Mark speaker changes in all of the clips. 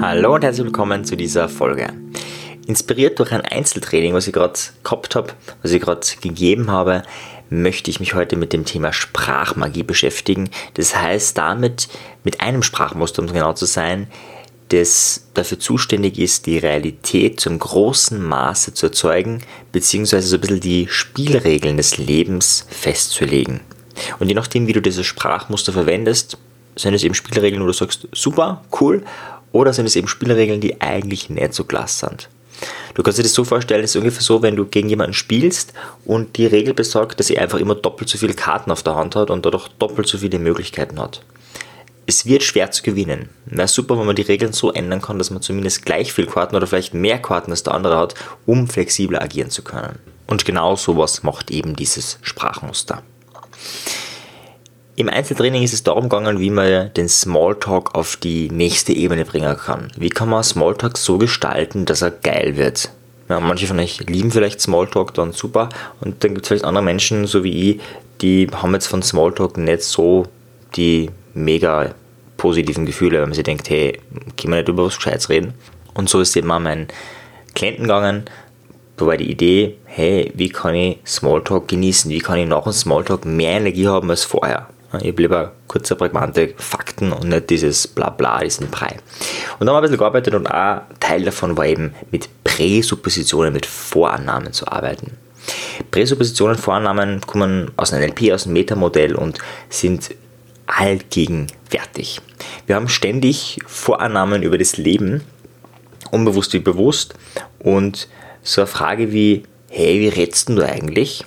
Speaker 1: Hallo und herzlich willkommen zu dieser Folge. Inspiriert durch ein Einzeltraining, was ich gerade gehabt habe, was ich gerade gegeben habe, möchte ich mich heute mit dem Thema Sprachmagie beschäftigen. Das heißt damit mit einem Sprachmuster, um genau zu sein, das dafür zuständig ist, die Realität zum großen Maße zu erzeugen, beziehungsweise so ein bisschen die Spielregeln des Lebens festzulegen. Und je nachdem, wie du dieses Sprachmuster verwendest, sind es eben Spielregeln, wo du sagst, super, cool, oder sind es eben Spielregeln, die eigentlich nicht so klasse sind. Du kannst dir das so vorstellen, es ist ungefähr so, wenn du gegen jemanden spielst und die Regel besagt, dass er einfach immer doppelt so viele Karten auf der Hand hat und dadurch doppelt so viele Möglichkeiten hat es wird schwer zu gewinnen. Na super, wenn man die Regeln so ändern kann, dass man zumindest gleich viel Karten oder vielleicht mehr Karten als der andere hat, um flexibler agieren zu können. Und genau sowas macht eben dieses Sprachmuster. Im Einzeltraining ist es darum gegangen, wie man den Smalltalk auf die nächste Ebene bringen kann. Wie kann man Smalltalk so gestalten, dass er geil wird? Ja, manche von euch lieben vielleicht Smalltalk, dann super. Und dann gibt es vielleicht andere Menschen, so wie ich, die haben jetzt von Smalltalk nicht so die mega positiven Gefühle, wenn man sich denkt, hey, können wir nicht über was Gescheites reden? Und so ist eben auch mein Klienten gegangen. War die Idee, hey, wie kann ich Smalltalk genießen? Wie kann ich nach dem Smalltalk mehr Energie haben als vorher? Ich habe lieber kurze, prägnante Fakten und nicht dieses Blabla, diesen Brei. Und dann haben wir ein bisschen gearbeitet und auch Teil davon war eben mit Präsuppositionen, mit Vorannahmen zu arbeiten. Präsuppositionen, Vorannahmen kommen aus einem NLP, aus einem Metamodell und sind allgegenwärtig. Wir haben ständig Vorannahmen über das Leben, unbewusst wie bewusst, und so eine Frage wie, hey, wie redest du eigentlich?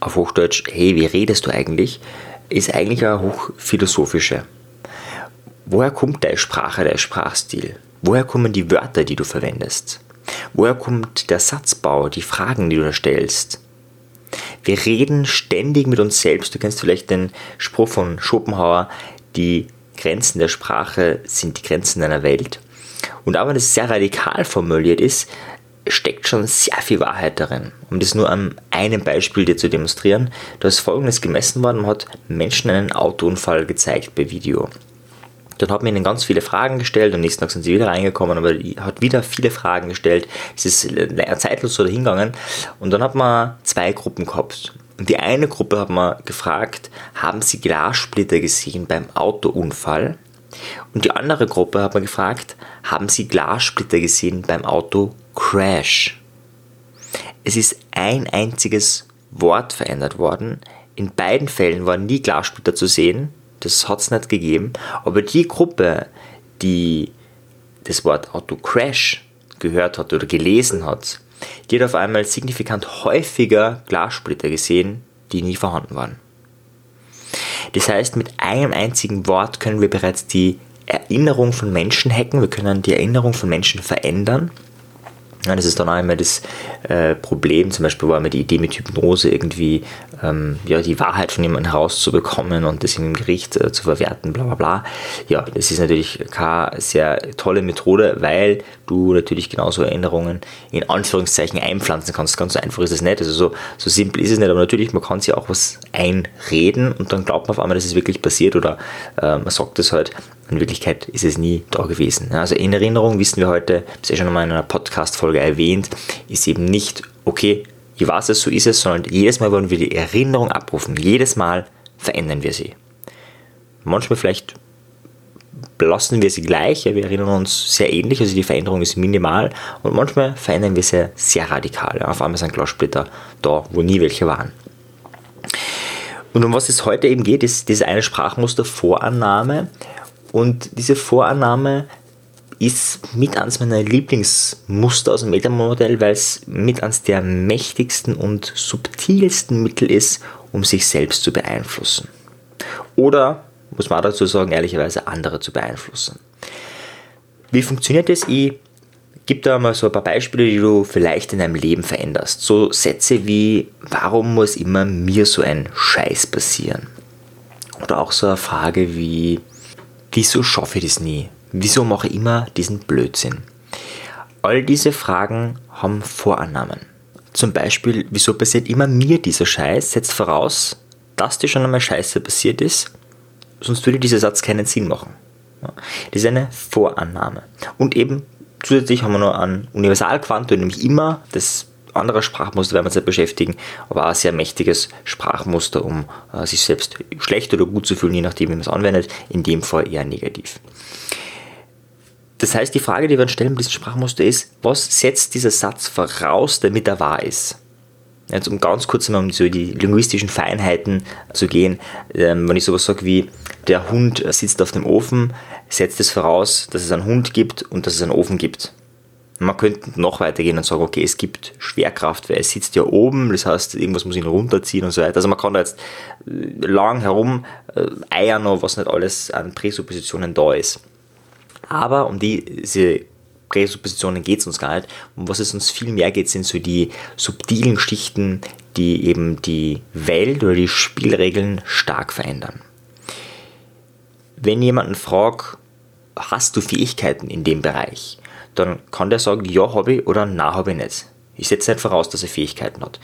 Speaker 1: Auf Hochdeutsch, hey, wie redest du eigentlich? Ist eigentlich eine hochphilosophische. Woher kommt deine Sprache, dein Sprachstil? Woher kommen die Wörter, die du verwendest? Woher kommt der Satzbau, die Fragen, die du stellst? Wir reden ständig mit uns selbst. Du kennst vielleicht den Spruch von Schopenhauer, die Grenzen der Sprache sind die Grenzen deiner Welt. Und auch wenn es sehr radikal formuliert ist, steckt schon sehr viel Wahrheit darin. Um das nur an einem Beispiel dir zu demonstrieren, da ist folgendes gemessen worden, man hat Menschen einen Autounfall gezeigt per Video. Dann hat man ihnen ganz viele Fragen gestellt und nächsten Tag sind sie wieder reingekommen, aber hat wieder viele Fragen gestellt. Es ist zeitlos so dahingegangen und dann hat man zwei Gruppen gehabt. Und die eine Gruppe hat man gefragt, haben sie Glassplitter gesehen beim Autounfall? Und die andere Gruppe hat man gefragt, haben sie Glassplitter gesehen beim Autocrash? Es ist ein einziges Wort verändert worden. In beiden Fällen waren nie Glassplitter zu sehen, das hat es nicht gegeben. Aber die Gruppe, die das Wort Autocrash gehört hat oder gelesen hat, die hat auf einmal signifikant häufiger Glassplitter gesehen, die nie vorhanden waren. Das heißt, mit einem einzigen Wort können wir bereits die Erinnerung von Menschen hacken, wir können die Erinnerung von Menschen verändern ja, das ist dann immer das äh, Problem, zum Beispiel war immer die Idee mit Hypnose irgendwie ähm, ja, die Wahrheit von jemandem herauszubekommen und das im Gericht äh, zu verwerten, bla bla bla. Ja, das ist natürlich keine sehr tolle Methode, weil du natürlich genauso Erinnerungen in Anführungszeichen einpflanzen kannst. Ganz so einfach ist es nicht, also so, so simpel ist es nicht, aber natürlich, man kann sich auch was einreden und dann glaubt man auf einmal, dass es wirklich passiert oder äh, man sagt es halt in Wirklichkeit ist es nie da gewesen. Also in Erinnerung wissen wir heute, das ist ja schon einmal in einer Podcast-Folge erwähnt, ist eben nicht, okay, ich weiß es, so ist es, sondern jedes Mal wollen wir die Erinnerung abrufen. Jedes Mal verändern wir sie. Manchmal vielleicht belassen wir sie gleich, ja, wir erinnern uns sehr ähnlich, also die Veränderung ist minimal und manchmal verändern wir sie sehr radikal. Ja. Auf einmal sind Glassplitter da, wo nie welche waren. Und um was es heute eben geht, ist diese eine Sprachmuster Vorannahme und diese Vorannahme ist mit eines meiner Lieblingsmuster aus dem Metamodell, weil es mit eines der mächtigsten und subtilsten Mittel ist, um sich selbst zu beeinflussen. Oder, muss man dazu sagen, ehrlicherweise andere zu beeinflussen. Wie funktioniert das? Ich gebe da mal so ein paar Beispiele, die du vielleicht in deinem Leben veränderst. So Sätze wie, warum muss immer mir so ein Scheiß passieren? Oder auch so eine Frage wie, Wieso schaffe ich das nie? Wieso mache ich immer diesen Blödsinn? All diese Fragen haben Vorannahmen. Zum Beispiel, wieso passiert immer mir dieser Scheiß, setzt voraus, dass dir schon einmal Scheiße passiert ist, sonst würde dieser Satz keinen Sinn machen. Das ist eine Vorannahme. Und eben zusätzlich haben wir noch ein Universalquantum, nämlich immer das andere Sprachmuster werden wir uns beschäftigen, aber ein sehr mächtiges Sprachmuster, um äh, sich selbst schlecht oder gut zu fühlen, je nachdem, wie man es anwendet. In dem Fall eher negativ. Das heißt, die Frage, die wir uns stellen mit diesem Sprachmuster ist, was setzt dieser Satz voraus, damit er wahr ist? Jetzt um ganz kurz mal um so die linguistischen Feinheiten zu gehen, ähm, wenn ich sowas sage wie, der Hund sitzt auf dem Ofen, setzt es voraus, dass es einen Hund gibt und dass es einen Ofen gibt. Man könnte noch weitergehen und sagen, okay, es gibt Schwerkraft, weil es sitzt ja oben, das heißt, irgendwas muss ihn runterziehen und so weiter. Also man kann da jetzt lang herum äh, eiern, was nicht alles an Präsuppositionen da ist. Aber um diese Präsuppositionen geht es uns gar nicht. Um was es uns viel mehr geht, sind so die subtilen Schichten, die eben die Welt oder die Spielregeln stark verändern. Wenn jemanden fragt, hast du Fähigkeiten in dem Bereich, dann kann der sagen, ja habe ich oder nein habe ich nicht. Ich setze nicht voraus, dass er Fähigkeiten hat.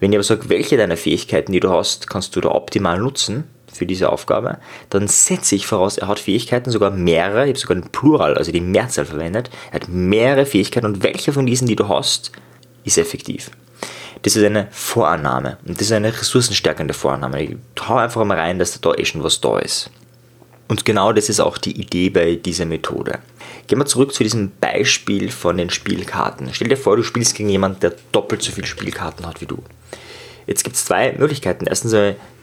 Speaker 1: Wenn ich aber sage, welche deiner Fähigkeiten, die du hast, kannst du da optimal nutzen, für diese Aufgabe, dann setze ich voraus, er hat Fähigkeiten, sogar mehrere, ich habe sogar ein Plural, also die Mehrzahl verwendet, er hat mehrere Fähigkeiten und welche von diesen, die du hast, ist effektiv. Das ist eine Vorannahme und das ist eine ressourcenstärkende Vorannahme. Ich hau einfach mal rein, dass da eh schon was da ist. Und genau das ist auch die Idee bei dieser Methode. Gehen wir zurück zu diesem Beispiel von den Spielkarten. Stell dir vor, du spielst gegen jemanden, der doppelt so viele Spielkarten hat wie du. Jetzt gibt es zwei Möglichkeiten. Erstens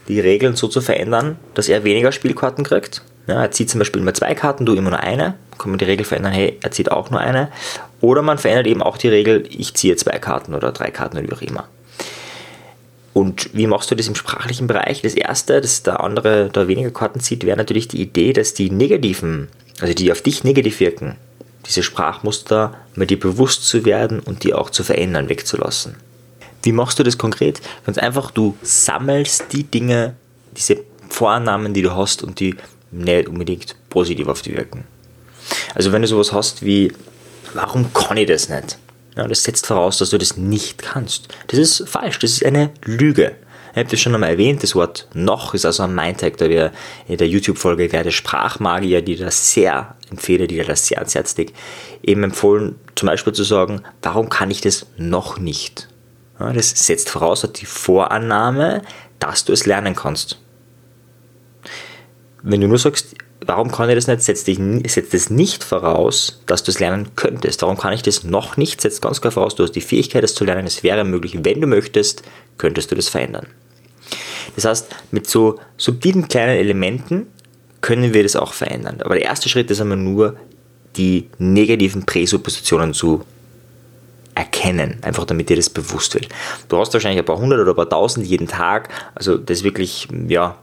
Speaker 1: die Regeln so zu verändern, dass er weniger Spielkarten kriegt. Ja, er zieht zum Beispiel immer zwei Karten, du immer nur eine. Kann man die Regel verändern, hey, er zieht auch nur eine. Oder man verändert eben auch die Regel, ich ziehe zwei Karten oder drei Karten oder wie auch immer. Und wie machst du das im sprachlichen Bereich? Das erste, dass der andere da weniger Karten zieht, wäre natürlich die Idee, dass die negativen, also die auf dich negativ wirken, diese Sprachmuster mal dir bewusst zu werden und die auch zu verändern, wegzulassen. Wie machst du das konkret? Ganz einfach, du sammelst die Dinge, diese Vorannahmen, die du hast und die nicht unbedingt positiv auf dich wirken. Also wenn du sowas hast wie, warum kann ich das nicht? Ja, das setzt voraus, dass du das nicht kannst. Das ist falsch, das ist eine Lüge. Ich habe das schon einmal erwähnt, das Wort noch ist also ein Mindtag, da wir in der YouTube-Folge der Sprachmagier, die das sehr empfehle, die das sehr ans Herz legt, eben empfohlen, zum Beispiel zu sagen, warum kann ich das noch nicht? Ja, das setzt voraus hat die Vorannahme, dass du es lernen kannst. Wenn du nur sagst, warum kann ich das nicht, setzt, dich, setzt es nicht voraus, dass du es lernen könntest. Warum kann ich das noch nicht? Setzt ganz klar voraus, du hast die Fähigkeit, es zu lernen. Es wäre möglich, wenn du möchtest, könntest du das verändern. Das heißt, mit so subtilen kleinen Elementen können wir das auch verändern. Aber der erste Schritt ist einmal nur, die negativen Präsuppositionen zu erkennen, einfach damit dir das bewusst wird. Du hast wahrscheinlich ein paar hundert oder ein paar tausend jeden Tag, also das wirklich ja,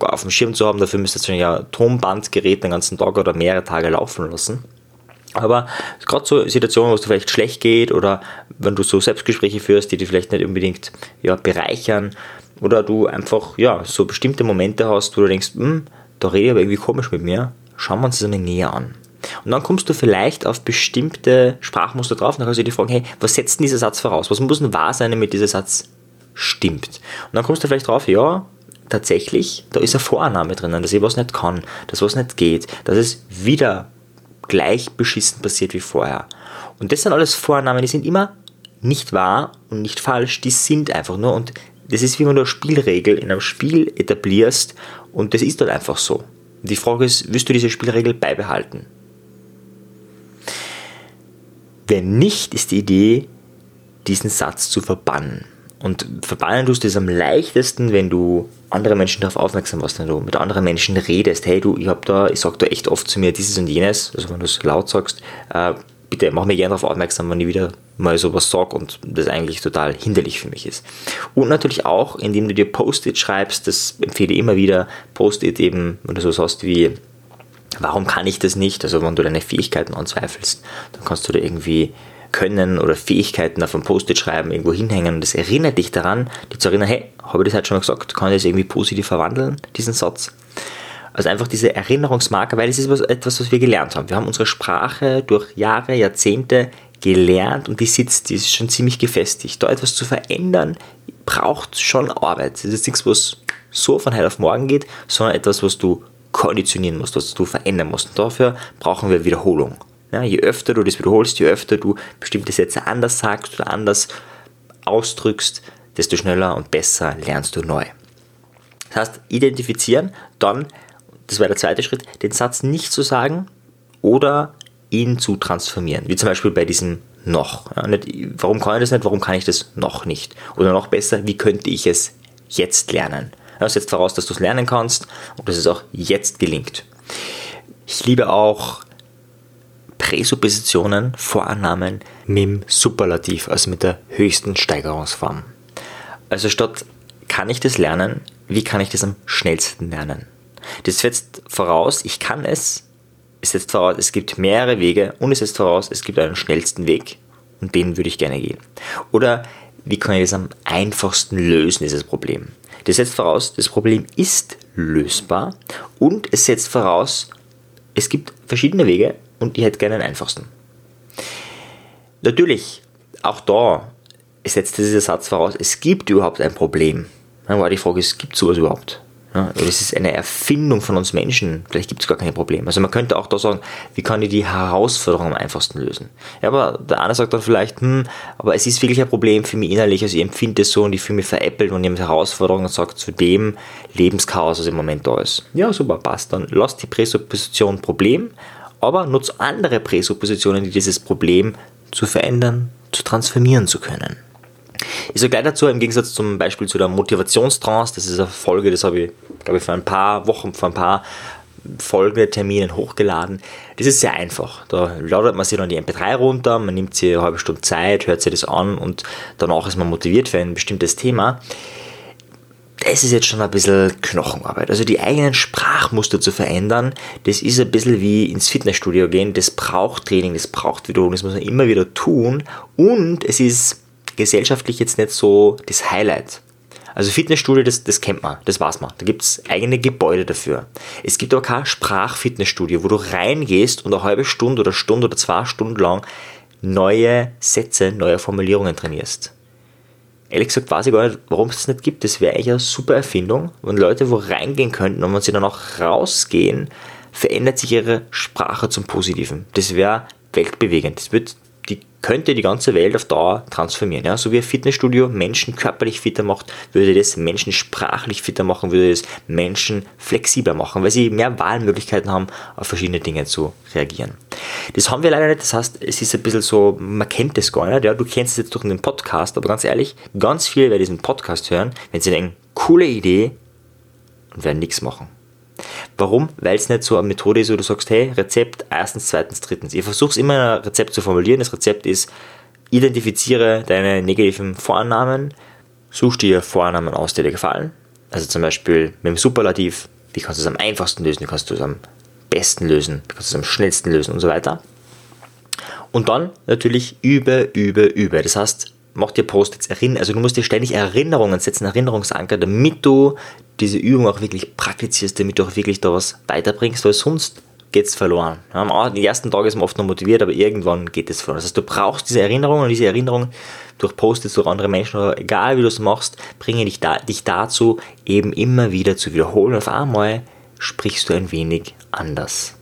Speaker 1: auf dem Schirm zu haben, dafür müsstest du ja Tonbandgerät den ganzen Tag oder mehrere Tage laufen lassen. Aber gerade so Situationen, wo es dir vielleicht schlecht geht oder wenn du so Selbstgespräche führst, die dich vielleicht nicht unbedingt ja, bereichern oder du einfach ja, so bestimmte Momente hast, wo du denkst, hm, da rede ich aber irgendwie komisch mit mir, schauen wir uns das einmal näher an. Und dann kommst du vielleicht auf bestimmte Sprachmuster drauf und dann kannst du dir fragen, hey, was setzt denn dieser Satz voraus? Was muss denn wahr sein, damit dieser Satz stimmt? Und dann kommst du vielleicht drauf, ja, tatsächlich, da ist eine Vorannahme drinnen, dass ich was nicht kann, dass was nicht geht, dass es wieder gleich beschissen passiert wie vorher. Und das sind alles Vorannahmen, die sind immer nicht wahr und nicht falsch, die sind einfach nur und das ist wie wenn du eine Spielregel in einem Spiel etablierst und das ist dann einfach so. Die Frage ist, wirst du diese Spielregel beibehalten? Wenn nicht, ist die Idee, diesen Satz zu verbannen. Und verbannen tust du es am leichtesten, wenn du andere Menschen darauf aufmerksam machst, wenn du mit anderen Menschen redest. Hey, du, ich hab da, ich sag da echt oft zu mir dieses und jenes, also wenn du es laut sagst, äh, bitte mach mir gerne darauf aufmerksam, wenn ich wieder mal sowas sage und das eigentlich total hinderlich für mich ist. Und natürlich auch, indem du dir Post-it schreibst, das empfehle ich immer wieder, Post-it eben, wenn du so hast wie warum kann ich das nicht? Also wenn du deine Fähigkeiten anzweifelst, dann kannst du da irgendwie Können oder Fähigkeiten auf ein Post-it schreiben, irgendwo hinhängen und das erinnert dich daran, dich zu erinnern, hey, habe ich das halt schon mal gesagt, kann ich das irgendwie positiv verwandeln, diesen Satz? Also einfach diese Erinnerungsmarker, weil es ist etwas, was wir gelernt haben. Wir haben unsere Sprache durch Jahre, Jahrzehnte gelernt und die sitzt, die ist schon ziemlich gefestigt. Da etwas zu verändern, braucht schon Arbeit. Das ist nichts, was so von heute auf morgen geht, sondern etwas, was du konditionieren musst, was du verändern musst. Und dafür brauchen wir Wiederholung. Ja, je öfter du das wiederholst, je öfter du bestimmte Sätze anders sagst oder anders ausdrückst, desto schneller und besser lernst du neu. Das heißt, identifizieren, dann, das wäre der zweite Schritt, den Satz nicht zu sagen oder ihn zu transformieren. Wie zum Beispiel bei diesem noch. Ja, nicht, warum kann ich das nicht? Warum kann ich das noch nicht? Oder noch besser, wie könnte ich es jetzt lernen? Das setzt voraus, dass du es lernen kannst und dass es auch jetzt gelingt. Ich liebe auch Präsuppositionen, Vorannahmen mit dem Superlativ, also mit der höchsten Steigerungsform. Also statt kann ich das lernen, wie kann ich das am schnellsten lernen? Das setzt voraus, ich kann es, es setzt voraus, es gibt mehrere Wege und es setzt voraus, es gibt einen schnellsten Weg und den würde ich gerne gehen. Oder wie kann ich das am einfachsten lösen, dieses Problem? Das setzt voraus, das Problem ist lösbar und es setzt voraus, es gibt verschiedene Wege und ich hätte gerne den einfachsten. Natürlich, auch da setzt dieser Satz voraus, es gibt überhaupt ein Problem. Dann war die Frage, es gibt sowas überhaupt? Ja, das ist eine Erfindung von uns Menschen. Vielleicht gibt es gar kein Problem. Also man könnte auch da sagen, wie kann ich die Herausforderung am einfachsten lösen? Ja, aber der eine sagt dann vielleicht, hm, aber es ist wirklich ein Problem für mich innerlich. Also ich empfinde es so und ich fühle mich veräppelt und ich habe Herausforderungen und sage zu dem Lebenschaos, was im Moment da ist. Ja, super, passt. Dann lass die Präsupposition Problem, aber nutze andere Präsuppositionen, die dieses Problem zu verändern, zu transformieren zu können. Ich sage gleich dazu, im Gegensatz zum Beispiel zu der Motivationstrance, das ist eine Folge, das habe ich, glaube ich, vor ein paar Wochen, vor ein paar Folgeterminen hochgeladen. Das ist sehr einfach. Da ladet man sich dann die MP3 runter, man nimmt sich eine halbe Stunde Zeit, hört sich das an und danach ist man motiviert für ein bestimmtes Thema. Das ist jetzt schon ein bisschen Knochenarbeit. Also die eigenen Sprachmuster zu verändern, das ist ein bisschen wie ins Fitnessstudio gehen. Das braucht Training, das braucht Wiederholung, das muss man immer wieder tun. Und es ist gesellschaftlich jetzt nicht so das Highlight. Also Fitnessstudio, das, das kennt man, das weiß man. Da gibt es eigene Gebäude dafür. Es gibt aber kein Sprachfitnessstudio, wo du reingehst und eine halbe Stunde oder Stunde oder zwei Stunden lang neue Sätze, neue Formulierungen trainierst. Ehrlich gesagt weiß ich gar nicht, warum es das nicht gibt. Das wäre eigentlich eine super Erfindung, wenn Leute wo reingehen könnten und wenn sie dann auch rausgehen, verändert sich ihre Sprache zum Positiven. Das wäre weltbewegend. Das wird könnte die ganze Welt auf Dauer transformieren. Ja? So wie ein Fitnessstudio Menschen körperlich fitter macht, würde das Menschen sprachlich fitter machen, würde das Menschen flexibler machen, weil sie mehr Wahlmöglichkeiten haben, auf verschiedene Dinge zu reagieren. Das haben wir leider nicht, das heißt, es ist ein bisschen so, man kennt das gar nicht, ja? du kennst es jetzt durch den Podcast, aber ganz ehrlich, ganz viele werden diesen Podcast hören, wenn sie denken, coole Idee und werden nichts machen. Warum? Weil es nicht so eine Methode ist, wo du sagst, hey, Rezept erstens, zweitens, drittens. Ich versuche es immer ein Rezept zu formulieren. Das Rezept ist, identifiziere deine negativen Vorannahmen, such dir Vorannahmen aus, die dir gefallen. Also zum Beispiel mit dem Superlativ, wie kannst du es am einfachsten lösen, wie kannst du es am besten lösen, wie kannst du es am schnellsten lösen und so weiter. Und dann natürlich über, über, über. Das heißt, mach dir Post-its erinnern, also du musst dir ständig Erinnerungen setzen, Erinnerungsanker, damit du diese Übung auch wirklich praktizierst, damit du auch wirklich da was weiterbringst, weil sonst geht es verloren. Am ersten Tag ist man oft noch motiviert, aber irgendwann geht es verloren. Das heißt, du brauchst diese Erinnerungen und diese Erinnerungen durch Post-its, durch andere Menschen oder egal wie du es machst, bringen dich, da, dich dazu, eben immer wieder zu wiederholen. Auf einmal sprichst du ein wenig anders.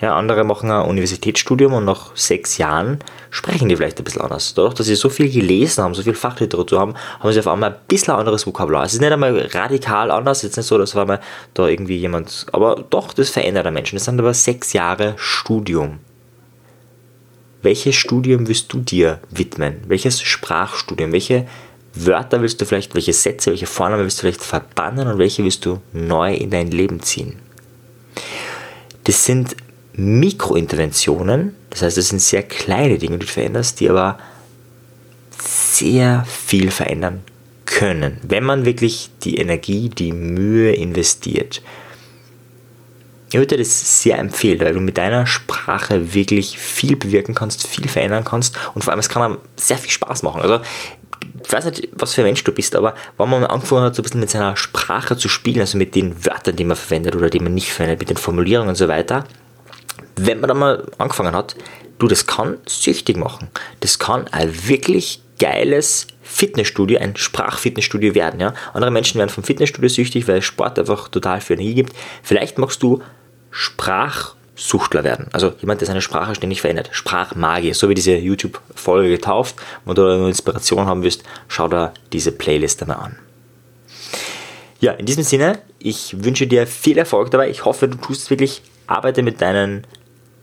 Speaker 1: Ja, andere machen ein Universitätsstudium und nach sechs Jahren sprechen die vielleicht ein bisschen anders. Dadurch, dass sie so viel gelesen haben, so viel Fachliteratur haben, haben sie auf einmal ein bisschen anderes Vokabular. Es ist nicht einmal radikal anders, jetzt nicht so, dass auf einmal da irgendwie jemand, aber doch, das verändert der Menschen. Das sind aber sechs Jahre Studium. Welches Studium willst du dir widmen? Welches Sprachstudium? Welche Wörter willst du vielleicht, welche Sätze, welche Vornamen willst du vielleicht verbannen und welche willst du neu in dein Leben ziehen? Das sind Mikrointerventionen, das heißt, es sind sehr kleine Dinge, die du veränderst, die aber sehr viel verändern können, wenn man wirklich die Energie, die Mühe investiert. Ich würde dir das sehr empfehlen, weil du mit deiner Sprache wirklich viel bewirken kannst, viel verändern kannst und vor allem es kann einem sehr viel Spaß machen. Also ich weiß nicht, was für ein Mensch du bist, aber wenn man angefangen hat, so ein bisschen mit seiner Sprache zu spielen, also mit den Wörtern, die man verwendet oder die man nicht verwendet, mit den Formulierungen und so weiter, wenn man da mal angefangen hat, du, das kann süchtig machen. Das kann auch wirklich geiles Fitnessstudio, ein Sprachfitnessstudio werden. Ja? Andere Menschen werden vom Fitnessstudio süchtig, weil Sport einfach total viel Energie gibt. Vielleicht magst du Sprachsuchtler werden. Also jemand, der seine Sprache ständig verändert. Sprachmagier, so wie diese YouTube-Folge getauft, wo du eine Inspiration haben wirst, schau da diese Playlist einmal an. Ja, in diesem Sinne, ich wünsche dir viel Erfolg dabei. Ich hoffe, du tust wirklich. Arbeite mit deinen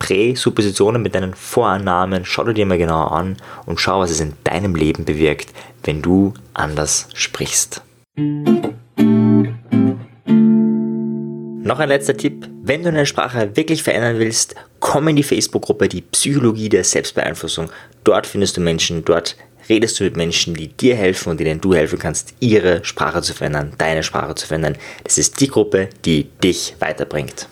Speaker 1: Präsuppositionen, mit deinen Vorannahmen. Schau dir mal genauer an und schau, was es in deinem Leben bewirkt, wenn du anders sprichst. Noch ein letzter Tipp. Wenn du deine Sprache wirklich verändern willst, komm in die Facebook-Gruppe Die Psychologie der Selbstbeeinflussung. Dort findest du Menschen, dort redest du mit Menschen, die dir helfen und denen du helfen kannst, ihre Sprache zu verändern, deine Sprache zu verändern. Das ist die Gruppe, die dich weiterbringt.